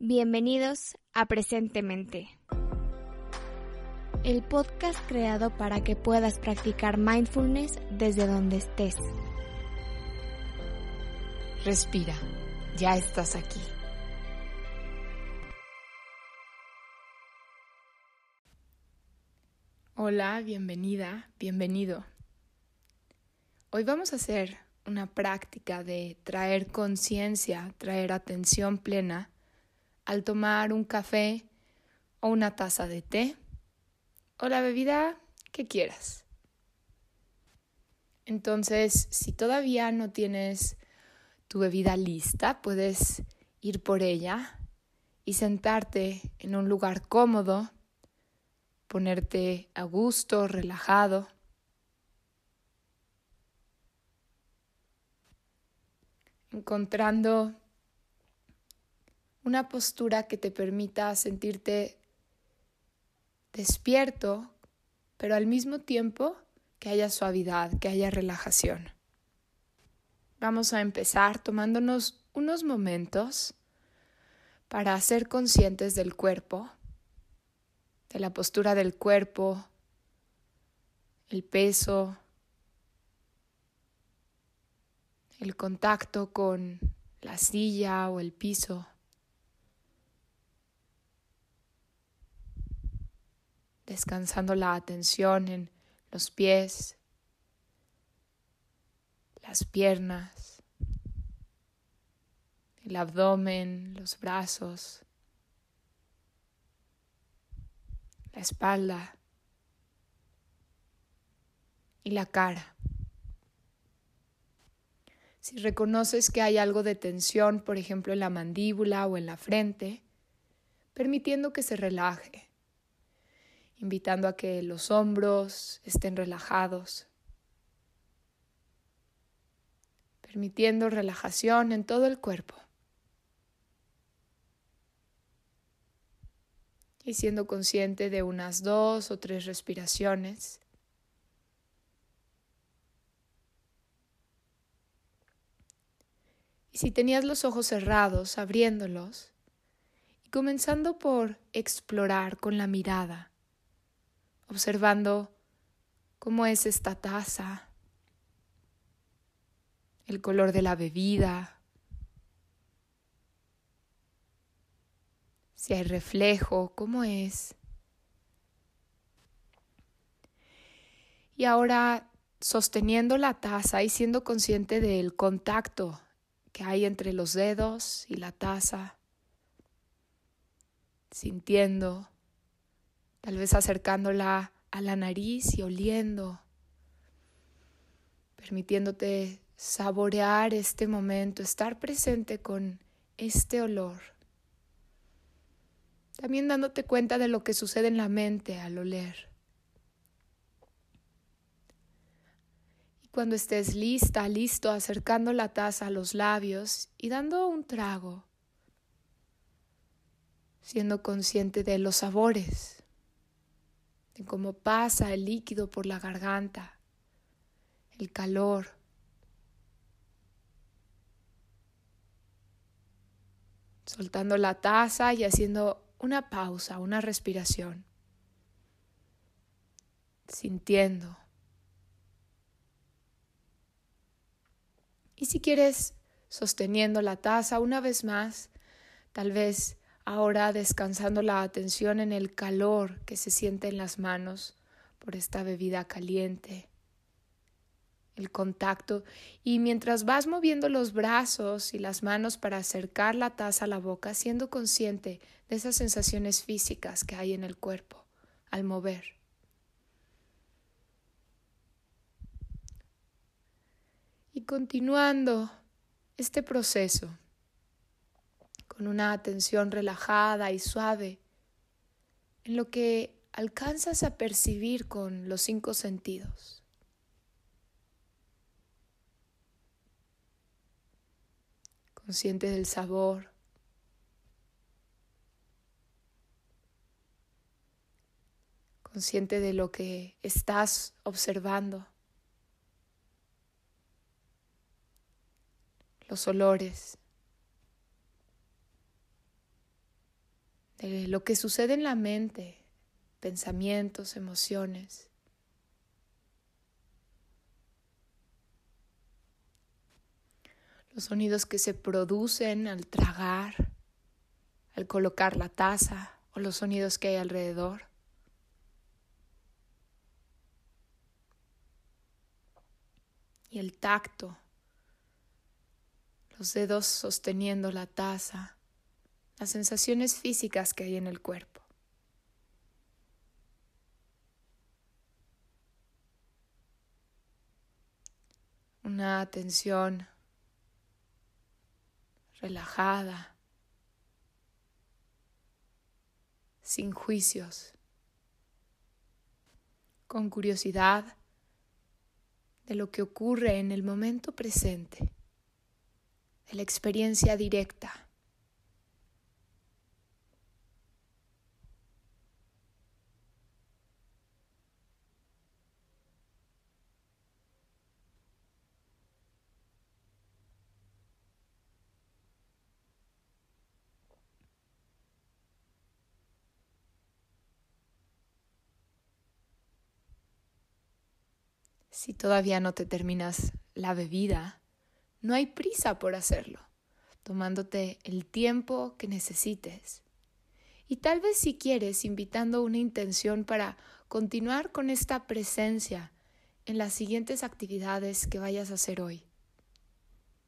Bienvenidos a Presentemente, el podcast creado para que puedas practicar mindfulness desde donde estés. Respira, ya estás aquí. Hola, bienvenida, bienvenido. Hoy vamos a hacer una práctica de traer conciencia, traer atención plena al tomar un café o una taza de té o la bebida que quieras. Entonces, si todavía no tienes tu bebida lista, puedes ir por ella y sentarte en un lugar cómodo, ponerte a gusto, relajado. encontrando una postura que te permita sentirte despierto, pero al mismo tiempo que haya suavidad, que haya relajación. Vamos a empezar tomándonos unos momentos para ser conscientes del cuerpo, de la postura del cuerpo, el peso, el contacto con la silla o el piso. Descansando la atención en los pies, las piernas, el abdomen, los brazos, la espalda y la cara. Si reconoces que hay algo de tensión, por ejemplo, en la mandíbula o en la frente, permitiendo que se relaje, invitando a que los hombros estén relajados, permitiendo relajación en todo el cuerpo. Y siendo consciente de unas dos o tres respiraciones Y si tenías los ojos cerrados, abriéndolos y comenzando por explorar con la mirada, observando cómo es esta taza, el color de la bebida, si hay reflejo, cómo es. Y ahora sosteniendo la taza y siendo consciente del contacto que hay entre los dedos y la taza, sintiendo, tal vez acercándola a la nariz y oliendo, permitiéndote saborear este momento, estar presente con este olor. También dándote cuenta de lo que sucede en la mente al oler. cuando estés lista, listo, acercando la taza a los labios y dando un trago, siendo consciente de los sabores, de cómo pasa el líquido por la garganta, el calor. Soltando la taza y haciendo una pausa, una respiración, sintiendo Y si quieres, sosteniendo la taza una vez más, tal vez ahora descansando la atención en el calor que se siente en las manos por esta bebida caliente, el contacto, y mientras vas moviendo los brazos y las manos para acercar la taza a la boca, siendo consciente de esas sensaciones físicas que hay en el cuerpo al mover. y continuando este proceso con una atención relajada y suave en lo que alcanzas a percibir con los cinco sentidos. Consciente del sabor, consciente de lo que estás observando. los olores. De lo que sucede en la mente, pensamientos, emociones. Los sonidos que se producen al tragar, al colocar la taza o los sonidos que hay alrededor. Y el tacto, los dedos sosteniendo la taza, las sensaciones físicas que hay en el cuerpo. Una atención relajada, sin juicios, con curiosidad de lo que ocurre en el momento presente, de la experiencia directa. Si todavía no te terminas la bebida, no hay prisa por hacerlo, tomándote el tiempo que necesites. Y tal vez si quieres, invitando una intención para continuar con esta presencia en las siguientes actividades que vayas a hacer hoy.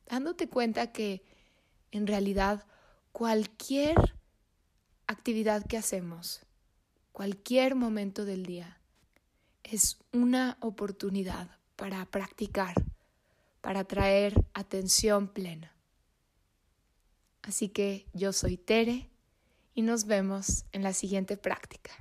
Dándote cuenta que en realidad cualquier actividad que hacemos, cualquier momento del día, es una oportunidad para practicar, para traer atención plena. Así que yo soy Tere y nos vemos en la siguiente práctica.